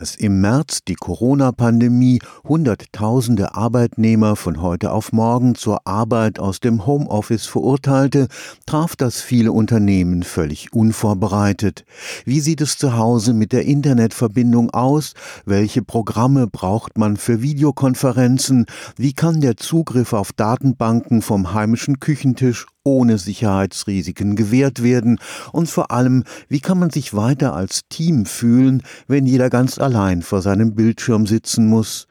Als im März die Corona-Pandemie Hunderttausende Arbeitnehmer von heute auf morgen zur Arbeit aus dem Homeoffice verurteilte, traf das viele Unternehmen völlig unvorbereitet. Wie sieht es zu Hause mit der Internetverbindung aus? Welche Programme braucht man für Videokonferenzen? Wie kann der Zugriff auf Datenbanken vom heimischen Küchentisch ohne Sicherheitsrisiken gewährt werden? Und vor allem, wie kann man sich weiter als Team fühlen, wenn jeder ganz allein vor seinem Bildschirm sitzen muss?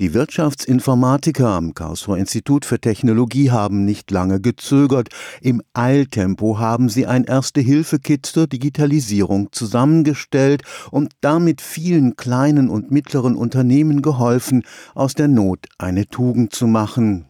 Die Wirtschaftsinformatiker am Karlsruher Institut für Technologie haben nicht lange gezögert. Im Eiltempo haben sie ein Erste-Hilfe-Kit zur Digitalisierung zusammengestellt und damit vielen kleinen und mittleren Unternehmen geholfen, aus der Not eine Tugend zu machen.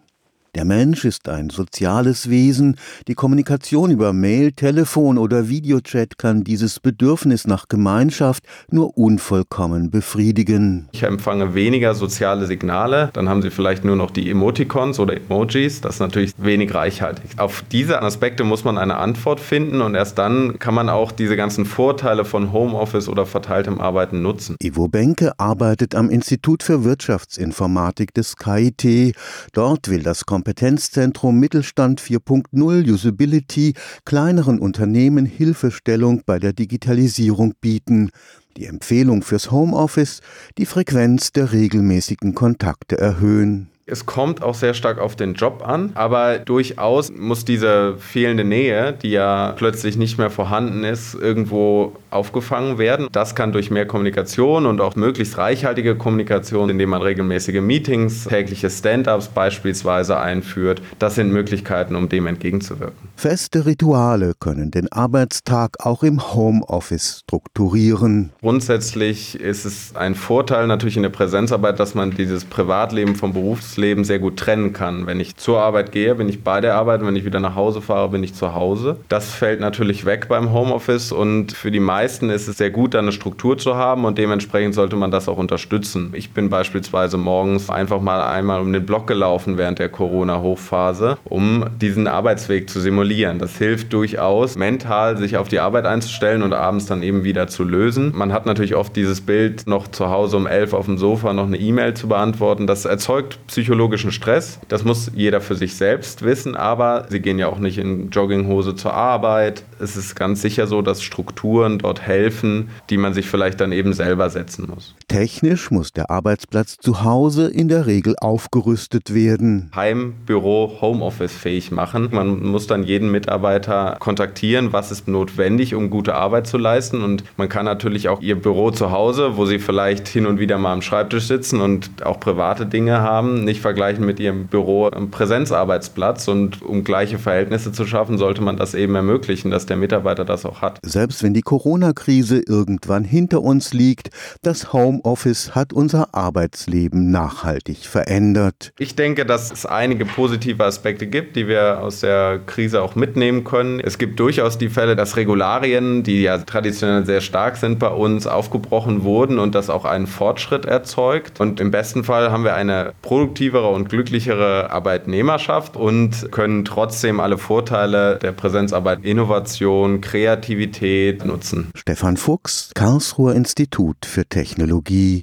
Der Mensch ist ein soziales Wesen. Die Kommunikation über Mail, Telefon oder Videochat kann dieses Bedürfnis nach Gemeinschaft nur unvollkommen befriedigen. Ich empfange weniger soziale Signale, dann haben Sie vielleicht nur noch die Emoticons oder Emojis. Das ist natürlich wenig reichhaltig. Auf diese Aspekte muss man eine Antwort finden und erst dann kann man auch diese ganzen Vorteile von Homeoffice oder verteiltem Arbeiten nutzen. Ivo Benke arbeitet am Institut für Wirtschaftsinformatik des KIT. Dort will das Kompetenzzentrum Mittelstand 4.0 Usability kleineren Unternehmen Hilfestellung bei der Digitalisierung bieten. Die Empfehlung fürs Homeoffice, die Frequenz der regelmäßigen Kontakte erhöhen. Es kommt auch sehr stark auf den Job an, aber durchaus muss diese fehlende Nähe, die ja plötzlich nicht mehr vorhanden ist, irgendwo aufgefangen werden. Das kann durch mehr Kommunikation und auch möglichst reichhaltige Kommunikation, indem man regelmäßige Meetings, tägliche Stand-ups beispielsweise einführt. Das sind Möglichkeiten, um dem entgegenzuwirken. Feste Rituale können den Arbeitstag auch im Homeoffice strukturieren. Grundsätzlich ist es ein Vorteil natürlich in der Präsenzarbeit, dass man dieses Privatleben vom Berufsleben Berufsleben sehr gut trennen kann. Wenn ich zur Arbeit gehe, bin ich bei der Arbeit. Wenn ich wieder nach Hause fahre, bin ich zu Hause. Das fällt natürlich weg beim Homeoffice und für die meisten ist es sehr gut, da eine Struktur zu haben und dementsprechend sollte man das auch unterstützen. Ich bin beispielsweise morgens einfach mal einmal um den Block gelaufen während der Corona-Hochphase, um diesen Arbeitsweg zu simulieren. Das hilft durchaus, mental sich auf die Arbeit einzustellen und abends dann eben wieder zu lösen. Man hat natürlich oft dieses Bild, noch zu Hause um elf auf dem Sofa noch eine E-Mail zu beantworten. Das erzeugt psychologische psychologischen Stress. Das muss jeder für sich selbst wissen, aber sie gehen ja auch nicht in Jogginghose zur Arbeit. Es ist ganz sicher so, dass Strukturen dort helfen, die man sich vielleicht dann eben selber setzen muss. Technisch muss der Arbeitsplatz zu Hause in der Regel aufgerüstet werden. Heim, Büro, Homeoffice fähig machen. Man muss dann jeden Mitarbeiter kontaktieren, was ist notwendig, um gute Arbeit zu leisten. Und man kann natürlich auch ihr Büro zu Hause, wo sie vielleicht hin und wieder mal am Schreibtisch sitzen und auch private Dinge haben, nicht vergleichen mit ihrem Büro am Präsenzarbeitsplatz. Und um gleiche Verhältnisse zu schaffen, sollte man das eben ermöglichen, dass der Mitarbeiter das auch hat. Selbst wenn die Corona-Krise irgendwann hinter uns liegt, das Homeoffice hat unser Arbeitsleben nachhaltig verändert. Ich denke, dass es einige positive Aspekte gibt, die wir aus der Krise auch mitnehmen können. Es gibt durchaus die Fälle, dass Regularien, die ja traditionell sehr stark sind bei uns, aufgebrochen wurden und das auch einen Fortschritt erzeugt. Und im besten Fall haben wir eine produktive produktivere und glücklichere Arbeitnehmerschaft und können trotzdem alle Vorteile der Präsenzarbeit, Innovation, Kreativität nutzen. Stefan Fuchs, Karlsruher Institut für Technologie